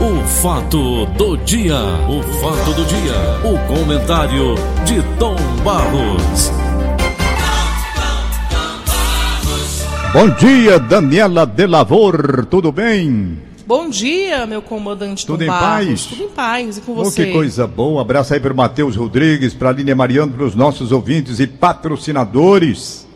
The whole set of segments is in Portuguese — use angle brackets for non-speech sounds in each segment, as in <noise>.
O fato do dia, o fato do dia, o comentário de Tom Barros. Bom dia, Daniela de Lavor, tudo bem? Bom dia, meu comandante Tudo Tom em Barros. paz? Tudo em paz, e com Oh, você? que coisa boa. Abraço aí para o Matheus Rodrigues, para a Línia Mariano, para os nossos ouvintes e patrocinadores.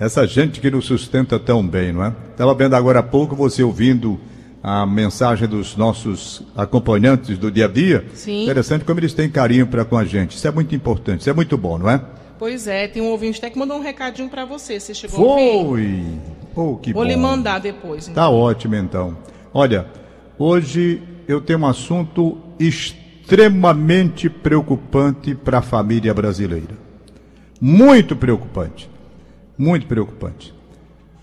Essa gente que nos sustenta tão bem, não é? Estava vendo agora há pouco você ouvindo a mensagem dos nossos acompanhantes do dia a dia. Sim. Interessante como eles têm carinho para com a gente. Isso é muito importante, isso é muito bom, não é? Pois é, tem um ouvinte até que mandou um recadinho pra você. Você chegou? Foi! Oh, que Vou bom. lhe mandar depois. então. Tá ótimo então. Olha, hoje eu tenho um assunto extremamente preocupante para a família brasileira. Muito preocupante. Muito preocupante.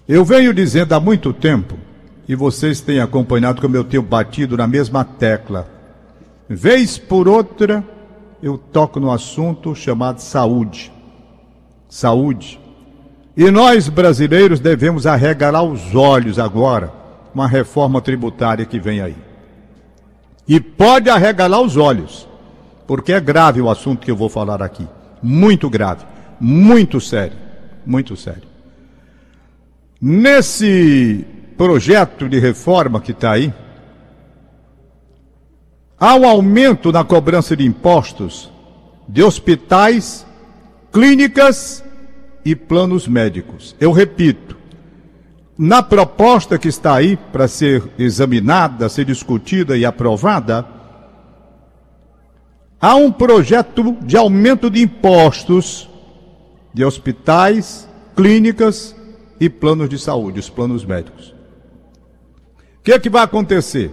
Eu venho dizendo há muito tempo, e vocês têm acompanhado como eu tenho batido na mesma tecla. Vez por outra, eu toco no assunto chamado saúde. Saúde. E nós brasileiros devemos arregalar os olhos agora com a reforma tributária que vem aí. E pode arregalar os olhos, porque é grave o assunto que eu vou falar aqui. Muito grave, muito sério, muito sério. Nesse projeto de reforma que está aí, há um aumento na cobrança de impostos de hospitais, clínicas e planos médicos. Eu repito, na proposta que está aí para ser examinada, ser discutida e aprovada, há um projeto de aumento de impostos de hospitais, clínicas e planos de saúde, os planos médicos. O que, é que vai acontecer?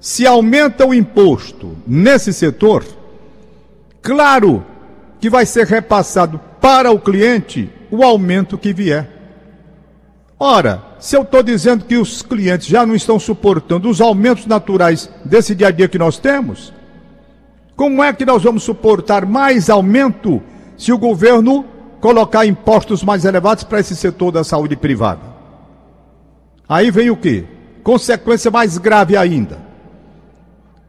Se aumenta o imposto nesse setor, claro que vai ser repassado para o cliente o aumento que vier. Ora, se eu estou dizendo que os clientes já não estão suportando os aumentos naturais desse dia a dia que nós temos, como é que nós vamos suportar mais aumento se o governo colocar impostos mais elevados para esse setor da saúde privada? Aí vem o que? Consequência mais grave ainda.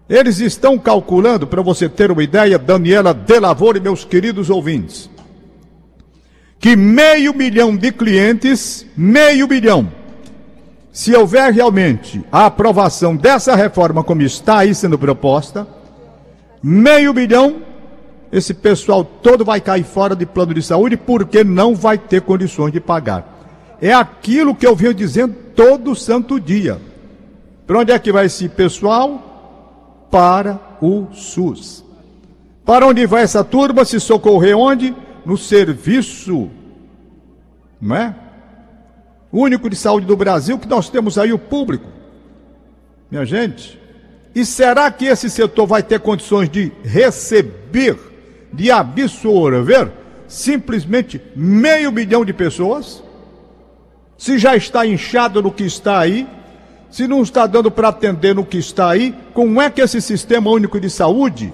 Eles estão calculando, para você ter uma ideia, Daniela Delavor e meus queridos ouvintes, que meio milhão de clientes, meio milhão, se houver realmente a aprovação dessa reforma como está aí sendo proposta, meio milhão, esse pessoal todo vai cair fora de plano de saúde porque não vai ter condições de pagar. É aquilo que eu venho dizendo todo santo dia. Para onde é que vai esse pessoal? Para o SUS. Para onde vai essa turma se socorrer onde? No serviço, não é? Único de saúde do Brasil, que nós temos aí o público. Minha gente, e será que esse setor vai ter condições de receber, de absorver simplesmente meio milhão de pessoas? Se já está inchado no que está aí, se não está dando para atender no que está aí, como é que esse sistema único de saúde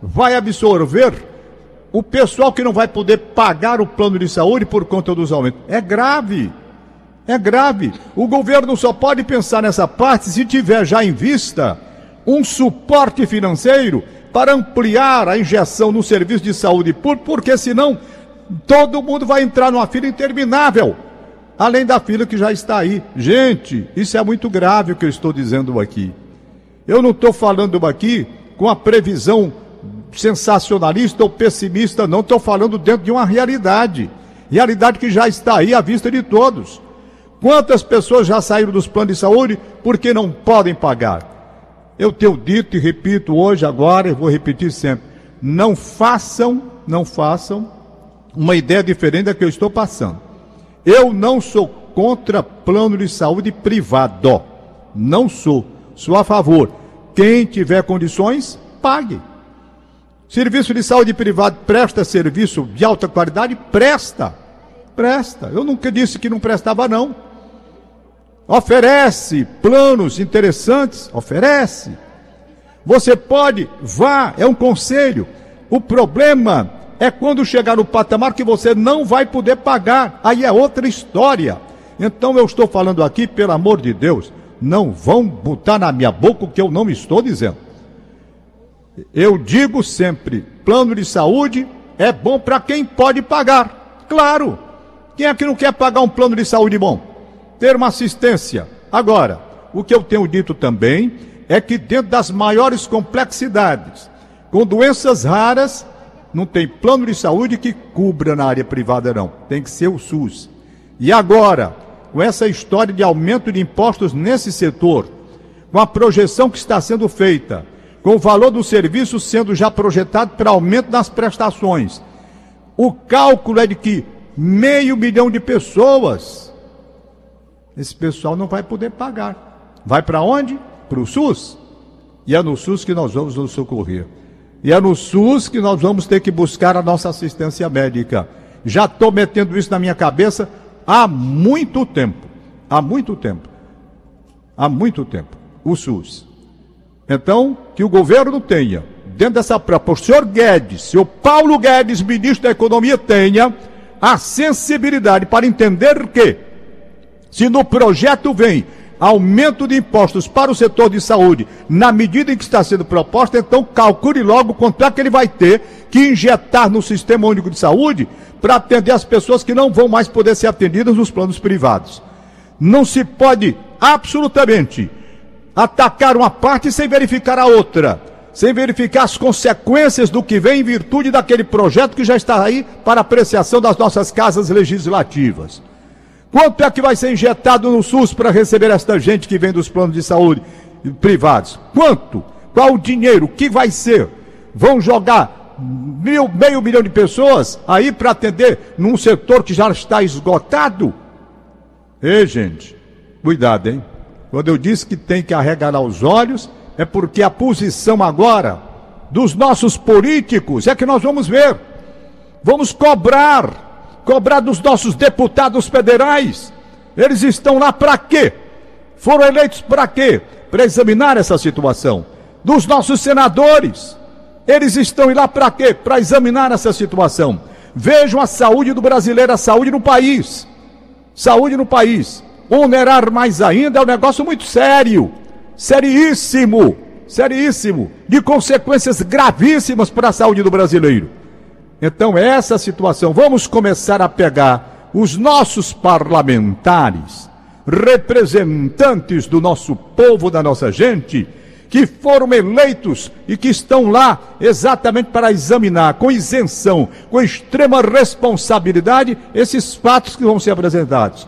vai absorver o pessoal que não vai poder pagar o plano de saúde por conta dos aumentos? É grave. É grave. O governo só pode pensar nessa parte se tiver já em vista um suporte financeiro para ampliar a injeção no serviço de saúde público, porque senão todo mundo vai entrar numa fila interminável além da fila que já está aí. Gente, isso é muito grave o que eu estou dizendo aqui. Eu não estou falando aqui com a previsão sensacionalista ou pessimista, não. Estou falando dentro de uma realidade. Realidade que já está aí à vista de todos. Quantas pessoas já saíram dos planos de saúde porque não podem pagar? Eu tenho dito e repito hoje, agora, e vou repetir sempre: não façam, não façam uma ideia diferente da que eu estou passando. Eu não sou contra plano de saúde privado. Não sou. Sou a favor. Quem tiver condições, pague. Serviço de saúde privado presta serviço de alta qualidade? Presta. Presta. Eu nunca disse que não prestava, não. Oferece planos interessantes? Oferece. Você pode, vá, é um conselho. O problema é quando chegar no patamar que você não vai poder pagar. Aí é outra história. Então eu estou falando aqui, pelo amor de Deus, não vão botar na minha boca o que eu não estou dizendo. Eu digo sempre: plano de saúde é bom para quem pode pagar. Claro. Quem é que não quer pagar um plano de saúde bom? Ter uma assistência. Agora, o que eu tenho dito também é que dentro das maiores complexidades, com doenças raras, não tem plano de saúde que cubra na área privada, não. Tem que ser o SUS. E agora, com essa história de aumento de impostos nesse setor, com a projeção que está sendo feita, com o valor do serviço sendo já projetado para aumento das prestações, o cálculo é de que meio milhão de pessoas, esse pessoal não vai poder pagar. Vai para onde? Para o SUS. E é no SUS que nós vamos nos socorrer. E é no SUS que nós vamos ter que buscar a nossa assistência médica. Já estou metendo isso na minha cabeça há muito tempo. Há muito tempo. Há muito tempo. O SUS. Então, que o governo tenha, dentro dessa proposta, o senhor Guedes, o Paulo Guedes, ministro da Economia, tenha a sensibilidade para entender que, se no projeto vem aumento de impostos para o setor de saúde, na medida em que está sendo proposta, então calcule logo quanto é que ele vai ter que injetar no Sistema Único de Saúde para atender as pessoas que não vão mais poder ser atendidas nos planos privados. Não se pode absolutamente atacar uma parte sem verificar a outra, sem verificar as consequências do que vem em virtude daquele projeto que já está aí para apreciação das nossas casas legislativas. Quanto é que vai ser injetado no SUS para receber esta gente que vem dos planos de saúde privados? Quanto? Qual o dinheiro? O que vai ser? Vão jogar mil, meio milhão de pessoas aí para atender num setor que já está esgotado? Ei, gente, cuidado, hein? Quando eu disse que tem que arregalar os olhos, é porque a posição agora dos nossos políticos é que nós vamos ver. Vamos cobrar cobrar dos nossos deputados federais. Eles estão lá para quê? Foram eleitos para quê? Para examinar essa situação. Dos nossos senadores. Eles estão lá para quê? Para examinar essa situação. Vejam a saúde do brasileiro, a saúde no país. Saúde no país. Onerar mais ainda é um negócio muito sério. Seríssimo. Seríssimo. De consequências gravíssimas para a saúde do brasileiro. Então, essa situação, vamos começar a pegar os nossos parlamentares, representantes do nosso povo, da nossa gente, que foram eleitos e que estão lá exatamente para examinar com isenção, com extrema responsabilidade, esses fatos que vão ser apresentados.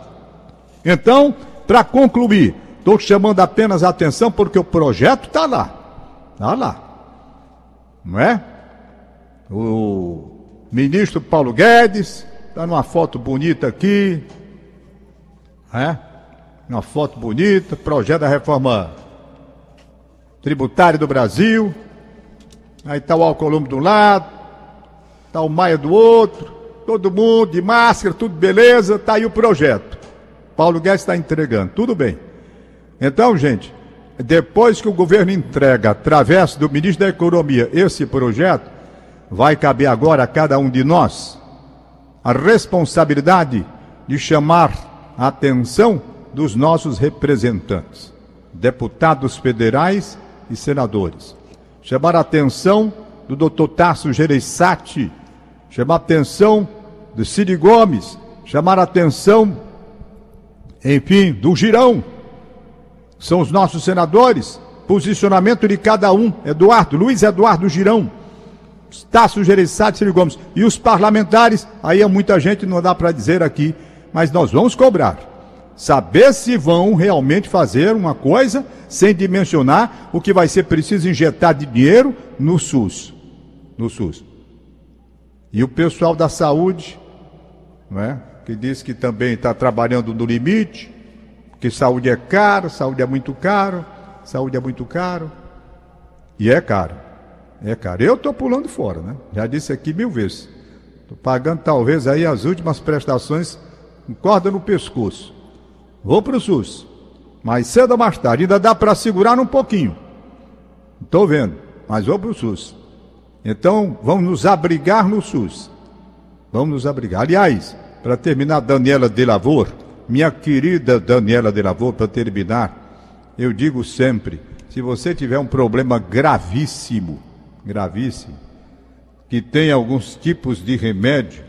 Então, para concluir, estou chamando apenas a atenção porque o projeto está lá. Está lá. Não é? O ministro Paulo Guedes, está numa foto bonita aqui, é? Uma foto bonita, projeto da reforma tributária do Brasil. Aí está o Alcolumbre de um lado, está o Maia do outro, todo mundo de máscara, tudo beleza, está aí o projeto. Paulo Guedes está entregando, tudo bem. Então, gente, depois que o governo entrega, através do ministro da Economia, esse projeto, vai caber agora a cada um de nós a responsabilidade de chamar a atenção dos nossos representantes, deputados federais e senadores. Chamar a atenção do Dr. Tasso Gereissati, chamar a atenção do Cid Gomes, chamar a atenção, enfim, do Girão. São os nossos senadores. Posicionamento de cada um. Eduardo, Luiz Eduardo Girão Tasso Gereissati, Ciro Gomes e os parlamentares, aí é muita gente, não dá para dizer aqui, mas nós vamos cobrar. Saber se vão realmente fazer uma coisa sem dimensionar o que vai ser preciso injetar de dinheiro no SUS. No SUS. E o pessoal da saúde, não é? que diz que também está trabalhando no limite, que saúde é caro, saúde é muito caro, saúde é muito caro. E é caro. É, cara, eu estou pulando fora, né? Já disse aqui mil vezes. Estou pagando talvez aí as últimas prestações com corda no pescoço. Vou para o SUS. Mais cedo ou mais tarde, ainda dá para segurar um pouquinho. Estou vendo, mas vou para o SUS. Então, vamos nos abrigar no SUS. Vamos nos abrigar. Aliás, para terminar, Daniela de Lavor, minha querida Daniela de Lavor, para terminar, eu digo sempre: se você tiver um problema gravíssimo, gravíssimo, que tem alguns tipos de remédio,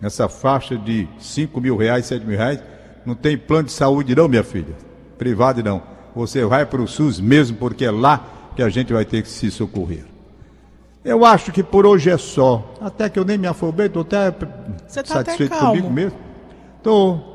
nessa faixa de 5 mil reais, 7 mil reais, não tem plano de saúde, não, minha filha. Privado não. Você vai para o SUS mesmo, porque é lá que a gente vai ter que se socorrer. Eu acho que por hoje é só. Até que eu nem me afobei, estou até Você tá satisfeito até calmo. comigo mesmo. Estou.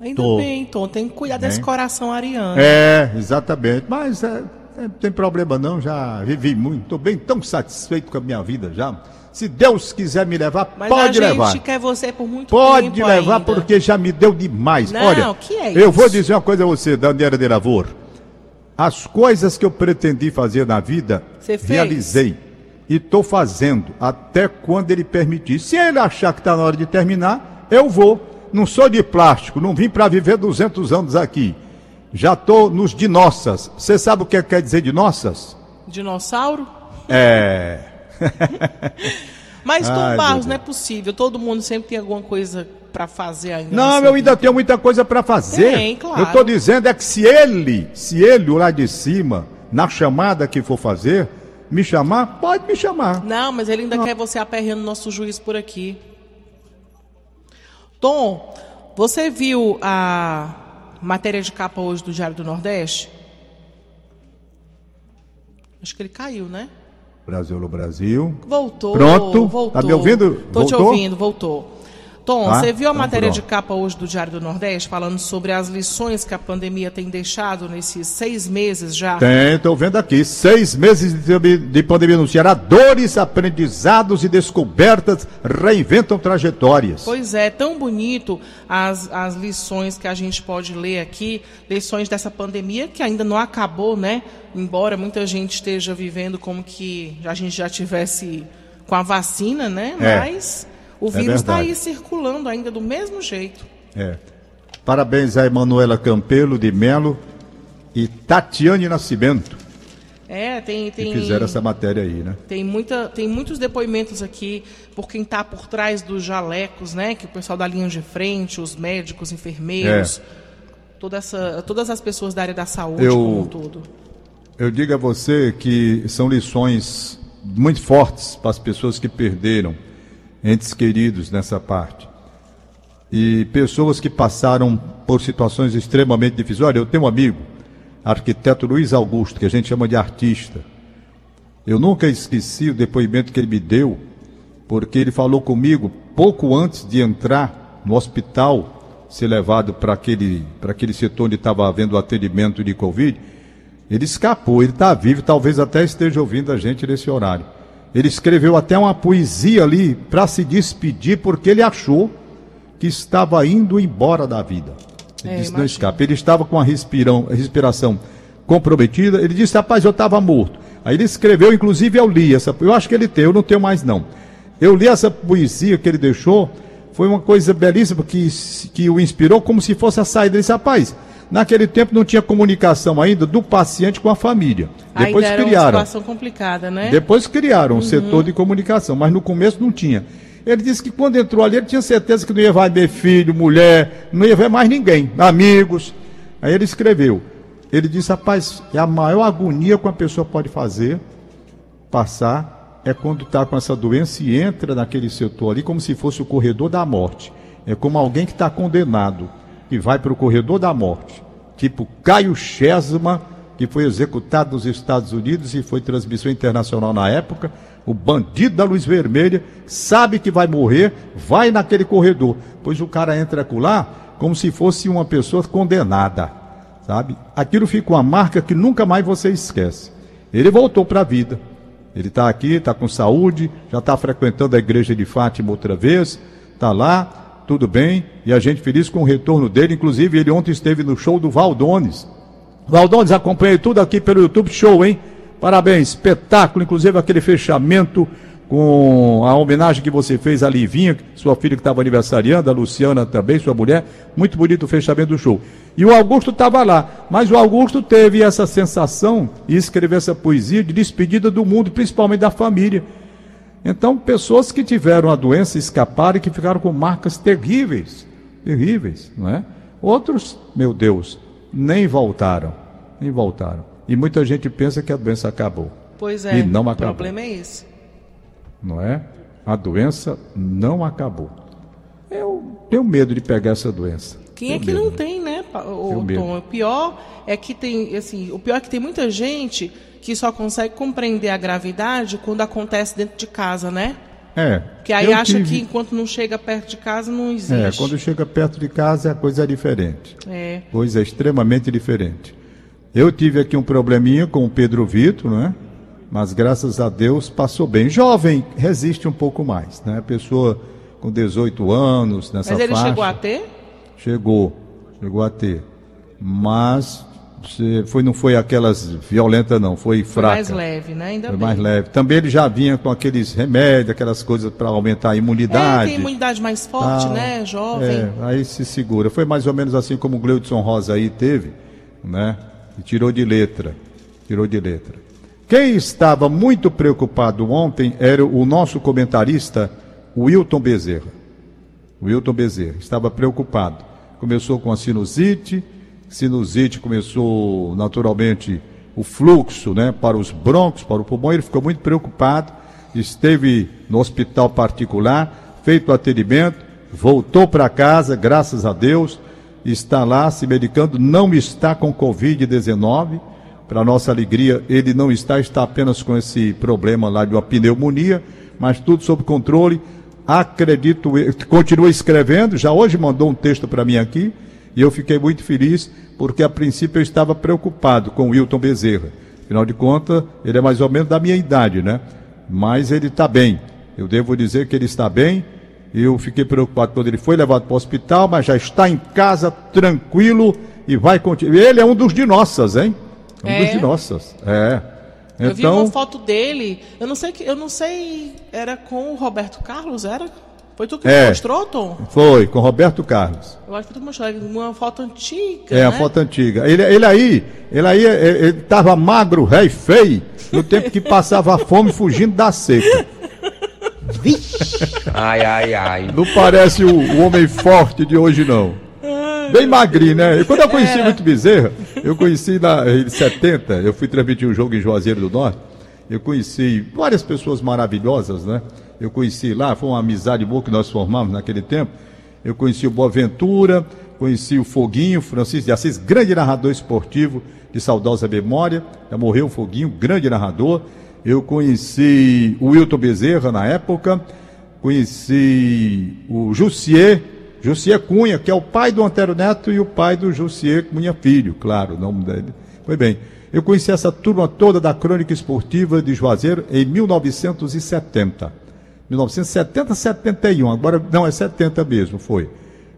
Ainda Tô. bem, Tom. Tem que cuidar desse coração ariano. É, exatamente. Mas é, não tem problema não, já vivi muito. Estou bem tão satisfeito com a minha vida já. Se Deus quiser me levar, Mas pode a gente levar. quer você por muito Pode tempo levar ainda. porque já me deu demais. Não, Olha, que é eu isso? vou dizer uma coisa a você, Daniela de Lavor. As coisas que eu pretendi fazer na vida, realizei. E estou fazendo até quando ele permitir. Se ele achar que está na hora de terminar, eu vou. Não sou de plástico, não vim para viver 200 anos aqui. Já estou nos de nossas. Você sabe o que quer dizer de nossas? Dinossauro? É. <laughs> Mas, Tom Ai, Barros, não é possível. Todo mundo sempre tem alguma coisa pra fazer ainda. Não, eu ainda tenho muita coisa para fazer. Tem, claro. Eu estou dizendo é que se ele, se ele lá de cima, na chamada que for fazer, me chamar, pode me chamar. Não, mas ele ainda quer você aperreando nosso juiz por aqui. Tom, você viu a matéria de capa hoje do Diário do Nordeste? Acho que ele caiu, né? Brasil no Brasil. Voltou. Pronto. Voltou. Tá me ouvindo? Tô te Voltou? ouvindo, voltou. Tom, Ah, você viu a matéria de capa hoje do Diário do Nordeste falando sobre as lições que a pandemia tem deixado nesses seis meses já? Tem, estou vendo aqui. Seis meses de, de pandemia no Ceará. Dores, aprendizados e descobertas reinventam trajetórias. Pois é, tão bonito as, as lições que a gente pode ler aqui, lições dessa pandemia que ainda não acabou, né? Embora muita gente esteja vivendo como que a gente já tivesse com a vacina, né? É, Mas o é vírus está aí circulando ainda do mesmo jeito. É. Parabéns a Emanuela Campelo de Melo e Tatiane Nascimento, É, tem, que tem, fizeram essa matéria aí, né? tem, muita, tem muitos depoimentos aqui por quem está por trás dos jalecos, né? Que o pessoal da linha de frente, os médicos, enfermeiros, toda essa, todas as pessoas da área da saúde Eu- como um todo. Eu digo a você que são lições muito fortes para as pessoas que perderam entes queridos nessa parte. E pessoas que passaram por situações extremamente difíceis. Olha, eu tenho um amigo, arquiteto Luiz Augusto, que a gente chama de artista. Eu nunca esqueci o depoimento que ele me deu, porque ele falou comigo pouco antes de entrar no hospital, ser levado para aquele, aquele setor onde estava havendo atendimento de Covid. Ele escapou, ele está vivo, talvez até esteja ouvindo a gente nesse horário. Ele escreveu até uma poesia ali para se despedir, porque ele achou que estava indo embora da vida. Ele É, disse: não imagino. escapa. Ele estava com a respirão- respiração comprometida. Ele disse: rapaz, eu estava morto. Aí ele escreveu, inclusive eu li essa. Eu acho que ele tem, eu não tenho mais não. Eu li essa poesia que ele deixou, foi uma coisa belíssima que, que o inspirou, como se fosse a saída. Ele disse: rapaz, naquele tempo não tinha comunicação ainda do paciente com a família. Depois Ainda era uma criaram. situação complicada, né? Depois criaram um setor de comunicação, mas no começo não tinha. Ele disse que quando entrou ali, ele tinha certeza que não ia ver filho, mulher, não ia ver mais ninguém, amigos. Aí ele escreveu. Ele disse, rapaz, é a maior agonia que uma pessoa pode fazer, passar, é quando está com essa doença e entra naquele setor ali como se fosse o corredor da morte. É como alguém que está condenado, que vai para o corredor da morte. Tipo Caio Chesma, que foi executado nos Estados Unidos e foi transmissão internacional na época. O bandido da luz vermelha sabe que vai morrer, vai naquele corredor. Pois o cara entra lá como se fosse uma pessoa condenada, sabe? Aquilo fica uma marca que nunca mais você esquece. Ele voltou para a vida. Ele está aqui, está com saúde, já está frequentando a igreja de Fátima outra vez, está lá, tudo bem, e a gente feliz com o retorno dele. Inclusive, ele ontem esteve no show do Valdones. Valdones, acompanhei tudo aqui pelo YouTube Show, hein? Parabéns, espetáculo, inclusive aquele fechamento com a homenagem que você fez à Livinha, sua filha que estava aniversariando, a Luciana também, sua mulher. Muito bonito o fechamento do show. E o Augusto estava lá, mas o Augusto teve essa sensação e escreveu essa poesia de despedida do mundo, principalmente da família. Então, pessoas que tiveram a doença escaparam e que ficaram com marcas terríveis, terríveis, não é? Outros, meu Deus, nem voltaram. e voltaram. E muita gente pensa que a doença acabou. Pois é, E não o acabou. problema é esse. não é? A doença não acabou. Eu tenho medo de pegar essa doença. Quem é Tenho que medo. não tem, né, o. Tom? O pior é que tem, assim, o pior é que tem muita gente que só consegue compreender a gravidade quando acontece dentro de casa, né? É. Que aí acha tive- que enquanto não chega perto de casa não É, existe. quando chega perto de casa a coisa é diferente. É. Coisa extremamente diferente. Eu tive aqui um probleminha com o Pedro Vitor, né? Mas graças a Deus passou bem. Jovem resiste um pouco mais, né? A pessoa com 18 anos, nessa Mas ele faixa. chegou a ter? Chegou, chegou a ter. Mas foi, não foi aquelas violentas, não, foi Foi fraca. mais leve, né? Ainda Foi bem. mais leve. Também ele já vinha com aqueles remédios, aquelas coisas para aumentar a É, imunidade. tem imunidade mais forte, tal. né? Jovem. É, aí se segura. Foi mais ou menos assim como o Gleudson Rosa aí teve, né? E tirou de letra. Tirou de letra. Quem estava muito preocupado ontem era o nosso comentarista, Wilton Bezerra. Wilton Bezerra estava preocupado. Começou com a sinusite, sinusite começou naturalmente o fluxo, né, para os broncos, para o pulmão. Ele ficou muito preocupado. Esteve no hospital particular, feito o atendimento, voltou para casa, graças a Deus, está lá se medicando, não está com Covid-19. Para nossa alegria, ele não está, está apenas com esse problema lá de uma pneumonia, mas tudo sob controle. Acredito, continua escrevendo, já hoje mandou um texto para mim aqui, e eu fiquei muito feliz, porque a princípio eu estava preocupado com o Wilton Bezerra. Afinal de contas, ele é mais ou menos da minha idade, né? Mas ele está bem. Eu devo dizer que ele está bem. Eu fiquei preocupado quando ele foi levado para o hospital, mas já está em casa, tranquilo, e vai continuar. Ele é um dos de nossas, hein? Um É? dos de nossas. É. Eu vi uma Então, foto dele, eu não sei que, eu não sei, era com o Roberto Carlos, era? Foi tu que É. me mostrou, Tom? foi com Roberto Carlos. Eu acho que tu mostrou, uma foto antiga, É, a né? foto antiga. Ele, ele aí, ele aí, é, ele estava magro, rei, feio, no tempo que passava fome fugindo da seca. Ai, ai, ai. Não parece o, o homem forte de hoje, não. Bem magrinho, né? E quando eu conheci É. muito Bezerra, eu conheci na, em 70, eu fui transmitir um jogo em Juazeiro do Norte, eu conheci várias pessoas maravilhosas, né? Eu conheci lá, foi uma amizade boa que nós formamos naquele tempo. Eu conheci o Boaventura, conheci o Foguinho, Francisco de Assis, grande narrador esportivo de saudosa memória. Já morreu o Foguinho, grande narrador. Eu conheci o Wilton Bezerra na época, conheci o Jussier, Jussier Cunha, que é o pai do Antero Neto e o pai do Jussier Cunha Filho, claro, o nome dele. Foi bem. Eu conheci essa turma toda da crônica esportiva de Juazeiro em 1970. 1970, 71, agora não, é 70 mesmo, foi.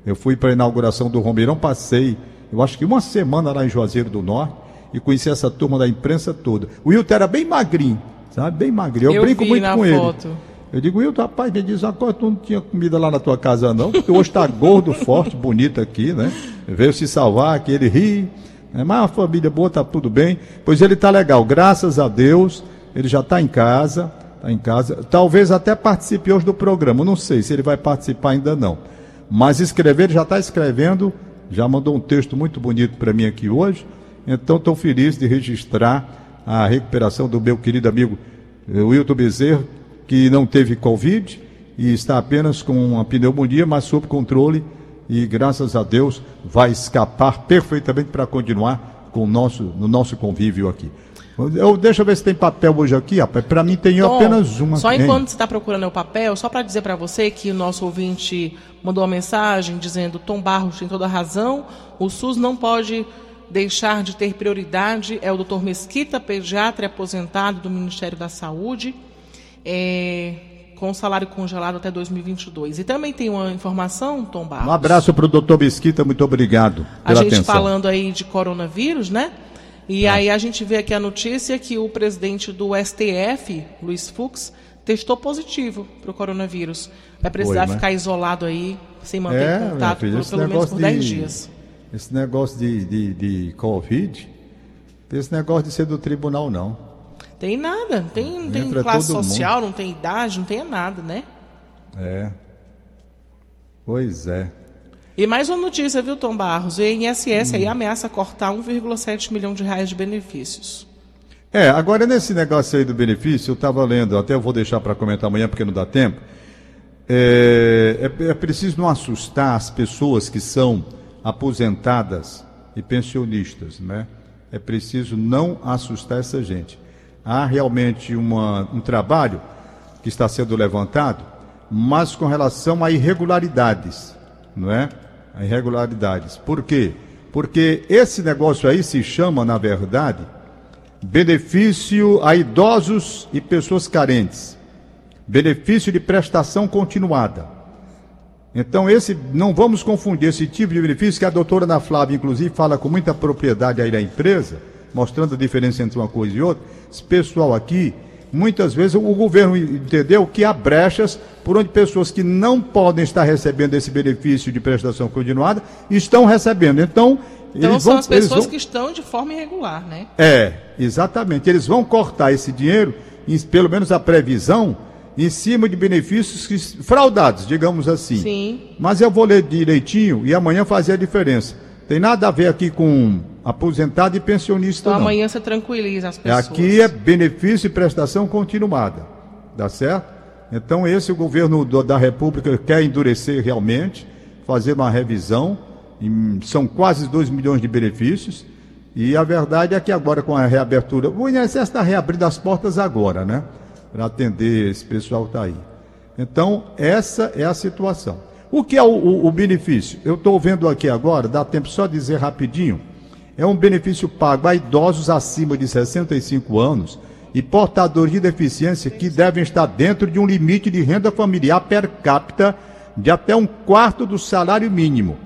Eu fui para a inauguração do Romeirão, passei, eu acho que uma semana lá em Juazeiro do Norte e conheci essa turma da imprensa toda. O Wilton era bem magrinho, sabe? Bem magrinho. Eu, Eu brinco muito com foto. ele. Eu digo, Wilton, rapaz, me diz uma coisa, tu não tinha comida lá na tua casa não, porque hoje está gordo, <laughs> forte, bonito aqui, né? Veio se salvar, que ele ri, né? mas a família boa, tá tudo bem. Pois ele tá legal, graças a Deus, ele já está em casa, está em casa. Talvez até participe hoje do programa, não sei se ele vai participar ainda não. Mas escrever, já está escrevendo, já mandou um texto muito bonito para mim aqui hoje. Então estou feliz de registrar a recuperação do meu querido amigo eh, Wilton Bezerra, que não teve Covid e está apenas com uma pneumonia, mas sob controle e graças a Deus vai escapar perfeitamente para continuar com nosso, no nosso convívio aqui. Eu, deixa eu ver se tem papel hoje aqui, rapaz. Para mim tem Tom, apenas uma. Só Hein? enquanto você está procurando o papel, só para dizer para você que o nosso ouvinte mandou uma mensagem dizendo: Tom Barros tem toda a razão, o SUS não pode deixar de ter prioridade. É o doutor Mesquita, pediatra aposentado do Ministério da Saúde, é, com salário congelado até 2022. E também tem uma informação, Tom Barros. Um abraço para o doutor Mesquita, muito obrigado A pela gente atenção. falando aí de coronavírus, né? E aí a gente vê aqui a notícia que o presidente do STF, Luiz Fux, testou positivo para o coronavírus. Vai precisar Foi, né? ficar isolado aí, sem manter É, contato filha, por pelo menos por 10 de- dias. Esse negócio de, de, de Covid, tem esse negócio de ser do tribunal, não. Tem nada, não tem, não tem classe social, não tem idade, não tem nada, né? É. Pois é. E mais uma notícia, viu, Tom Barros? O INSS hum. aí ameaça cortar 1,7 milhão de reais de benefícios. É, agora nesse negócio aí do benefício, eu estava lendo, até eu vou deixar para comentar amanhã porque não dá tempo. É, é, é, preciso não assustar as pessoas que são aposentadas e pensionistas, né? É preciso não assustar essa gente. Há realmente uma, um trabalho que está sendo levantado, mas com relação a irregularidades, não é? Irregularidades. Por quê? Porque esse negócio aí se chama, na verdade, benefício a idosos e pessoas carentes. Benefício de prestação continuada. Então, esse, não vamos confundir esse tipo de benefício que a doutora Ana Flávia, inclusive, fala com muita propriedade aí da empresa, mostrando a diferença entre uma coisa e outra. Esse pessoal aqui, muitas vezes, o governo entendeu que há brechas por onde pessoas que não podem estar recebendo esse benefício de prestação continuada estão recebendo. Então, então são vão, as pessoas vão... que estão de forma irregular, né? É, exatamente. Eles vão cortar esse dinheiro, pelo menos a previsão em cima de benefícios fraudados, digamos assim. Sim. Mas eu vou ler direitinho e amanhã fazer a diferença. Tem nada a ver aqui com aposentado e pensionista. Então não. amanhã você tranquiliza as pessoas. Aqui é benefício e prestação continuada. Dá certo? Então, esse o governo do, da República quer endurecer realmente, fazer uma revisão. Em, são quase 2 milhões de benefícios. E a verdade é que agora, com a reabertura, o INSS está reabrindo as portas agora, né? para atender esse pessoal que está aí. Então, essa é a situação. O que é o, o, o benefício? Eu estou vendo aqui agora, dá tempo só dizer rapidinho. É um benefício pago a idosos acima de 65 anos e portadores de deficiência que devem estar dentro de um limite de renda familiar per capita de até um quarto do salário mínimo.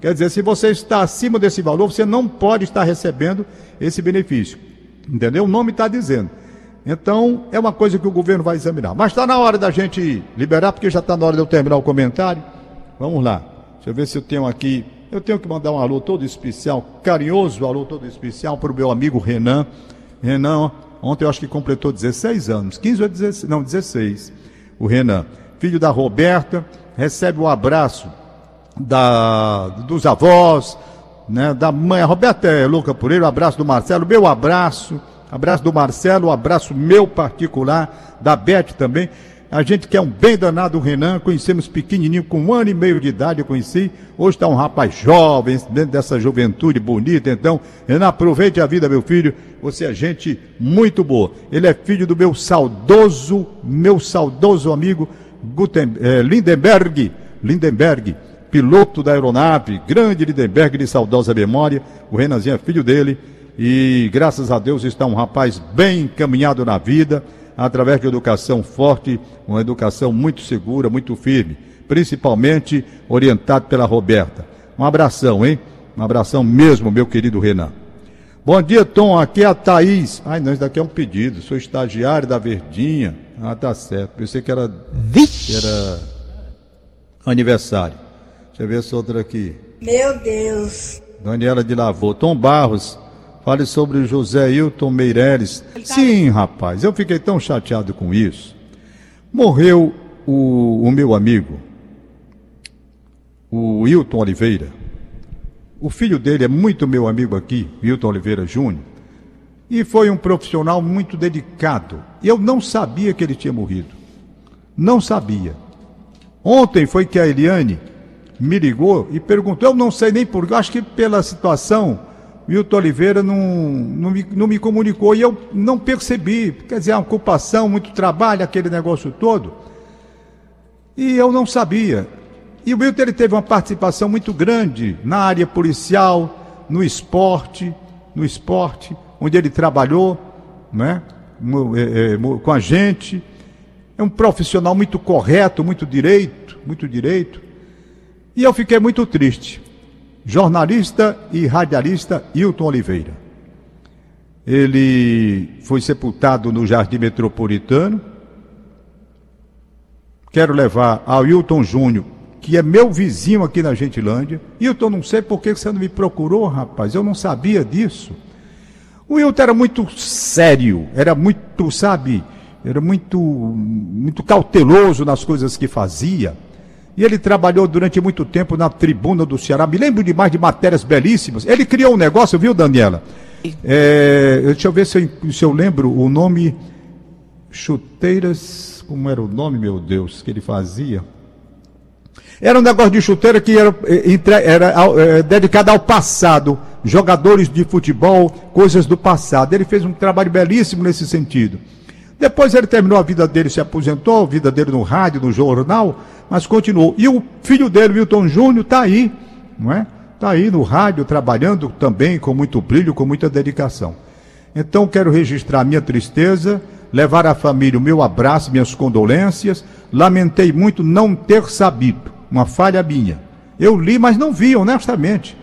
Quer dizer, se você está acima desse valor, você não pode estar recebendo esse benefício. Entendeu? O nome está dizendo. Então, é uma coisa que o governo vai examinar. Mas está na hora da gente liberar, porque já está na hora de eu terminar o comentário. Vamos lá. Deixa eu ver se eu tenho aqui. Eu tenho que mandar um alô todo especial, carinhoso alô todo especial para o meu amigo Renan. Renan, ontem eu acho que completou 16 anos. 15 ou 16? Não, 16. O Renan, filho da Roberta, recebe o um abraço da, dos avós, né, da mãe. A Roberta é louca por ele, o abraço do Marcelo, meu abraço Abraço do Marcelo, um abraço meu particular, da Beth também. A gente quer um bem danado, o Renan, conhecemos pequenininho, com um ano e meio de idade eu conheci. Hoje está um rapaz jovem, dentro dessa juventude bonita. Então, Renan, aproveite a vida, meu filho. Você é gente muito boa. Ele é filho do meu saudoso, meu saudoso amigo Guten, eh, Lindenberg. Lindenberg, piloto da aeronave, grande Lindenberg de saudosa memória. O Renanzinho é filho dele e graças a Deus está um rapaz bem encaminhado na vida, através de educação forte, uma educação muito segura, muito firme, principalmente orientado pela Roberta. Um abração, hein? Um abração mesmo, meu querido Renan. Bom dia, Tom. Aqui é a Thaís. Ai, não, isso daqui é um pedido. Sou estagiário da Verdinha. Ah, tá certo. Pensei que era, que era aniversário. Deixa eu ver essa outra aqui. Meu Deus. Daniela de Lavô. Tom Barros. Fale sobre o José Hilton Meireles. Tá Sim, rapaz, eu fiquei tão chateado com isso. Morreu o, o meu amigo, o Hilton Oliveira. O filho dele é muito meu amigo aqui, Hilton Oliveira Júnior. E foi um profissional muito dedicado. Eu não sabia que ele tinha morrido. Não sabia. Ontem foi que a Eliane me ligou e perguntou, eu não sei nem por, acho que pela situação Milton Oliveira não, não, me, não me comunicou e eu não percebi. Quer dizer, a ocupação, muito trabalho, aquele negócio todo. E eu não sabia. E o Milton ele teve uma participação muito grande na área policial, no esporte, no esporte, onde ele trabalhou, né? É, é, com a gente. É um profissional muito correto, muito direito, muito direito. E eu fiquei muito triste jornalista e radialista Hilton Oliveira. Ele foi sepultado no Jardim Metropolitano. Quero levar ao Hilton Júnior, que é meu vizinho aqui na Gentilândia. Hilton, não sei por que você não me procurou, rapaz, eu não sabia disso. O Hilton era muito sério, era muito, sabe, era muito, muito cauteloso nas coisas que fazia. E ele trabalhou durante muito tempo na tribuna do Ceará. Me lembro demais de matérias belíssimas. Ele criou um negócio, viu, Daniela? É, deixa eu ver se eu, se eu lembro o nome. Chuteiras. Como era o nome, meu Deus, que ele fazia? Era um negócio de chuteira que era, eh, era, era é, dedicado ao passado, jogadores de futebol, coisas do passado. Ele fez um trabalho belíssimo nesse sentido. Depois ele terminou a vida dele, se aposentou, a vida dele no rádio, no jornal, mas continuou. E o filho dele, Milton Júnior, está aí, não é? Está aí no rádio, trabalhando também com muito brilho, com muita dedicação. Então quero registrar minha tristeza, levar à família o meu abraço, minhas condolências. Lamentei muito não ter sabido uma falha minha. Eu li, mas não vi, honestamente.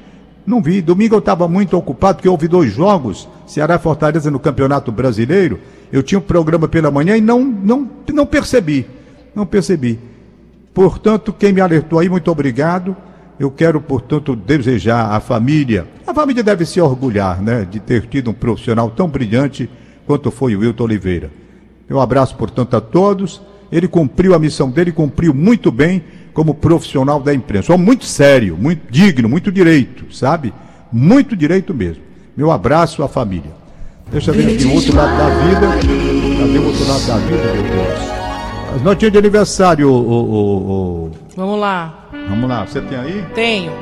Não vi. Domingo eu estava muito ocupado, porque houve dois jogos, Ceará e Fortaleza no Campeonato Brasileiro. Eu tinha um programa pela manhã e não, não, não percebi. Não percebi. Portanto, quem me alertou aí, muito obrigado. Eu quero, portanto, desejar à família. A família deve se orgulhar, né, de ter tido um profissional tão brilhante quanto foi o Wilton Oliveira. Eu abraço, portanto, a todos. Ele cumpriu a missão dele, cumpriu muito bem como profissional da imprensa. Homem muito sério, muito digno, muito direito, sabe? Muito direito mesmo. Meu abraço à família. Deixa eu ver aqui o outro lado da vida. Cadê o outro lado da vida, meu Deus? As notinhas de aniversário, o, o, o, Vamos lá. Vamos lá, você tem aí? Tenho.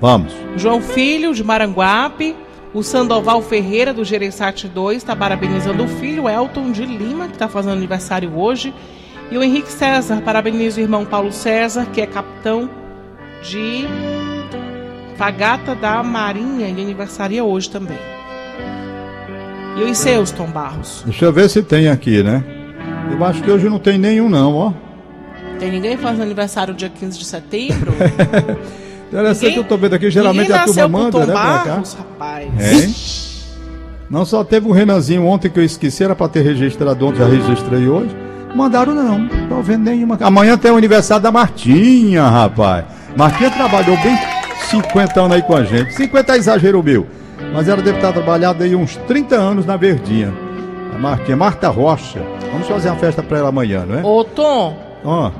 Vamos. João Filho, de Maranguape. O Sandoval Ferreira, do Gereçate 2, está parabenizando o filho Elton de Lima, que está fazendo aniversário hoje. E o Henrique César, parabeniza o irmão Paulo César, que é capitão de Fagata da Marinha e aniversaria hoje também. E os seus, Tom Barros? Deixa eu ver se tem aqui, né? Eu acho que hoje não tem nenhum, não, ó. Tem ninguém fazendo aniversário dia 15 de setembro? <laughs> Interessante, ninguém, eu tô vendo aqui, geralmente a turma manda, Tom né, Barros, rapaz. É, Não só teve um Renanzinho ontem que eu esqueci, era para ter registrado ontem, já registrei hoje. Mandaram não, não tô vendo nenhuma. Amanhã tem o aniversário da Martinha, rapaz. Martinha trabalhou bem 50 anos aí com a gente. 50 é exagero meu. Mas ela deve estar trabalhando aí uns 30 anos na Verdinha. A Martinha, Marta Rocha. Vamos fazer uma festa para ela amanhã, não é? Ô, Tom. Ó.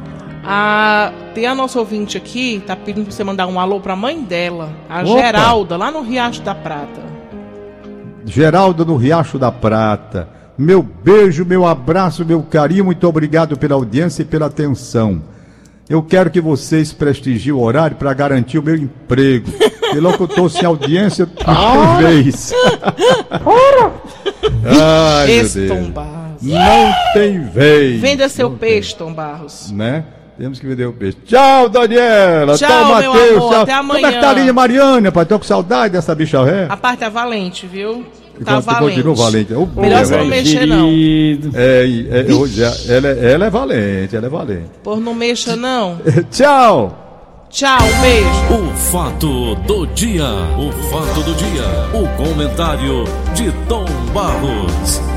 A, tem a nossa ouvinte aqui, tá pedindo pra você mandar um alô pra mãe dela, a Opa. Geralda, lá no Riacho da Prata. Geralda no Riacho da Prata. Meu beijo, meu abraço, meu carinho, muito obrigado pela audiência e pela atenção. Eu quero que vocês prestigiem o horário para garantir o meu emprego. <laughs> E locutor sem audiência não tem vez. Ai, meu Deus. Não tem vez. Venda seu não peixe, tem. Tom Barros. Né? Temos que vender o peixe. Tchau, Daniela. Tchau, Tchau Matheus. Tchau. Até amanhã. Como é que tá a Mariana, pai? Tô com saudade dessa bicha ré. A parte é valente, viu? Tá valente. Continua valente. Oh, Melhor você não mexer, não. É, é, ela, ela é valente, ela é valente. Por não mexa, não. <laughs> Tchau. Tchau, beijo. O fato do dia. O fato do dia. O comentário de Tom Barros.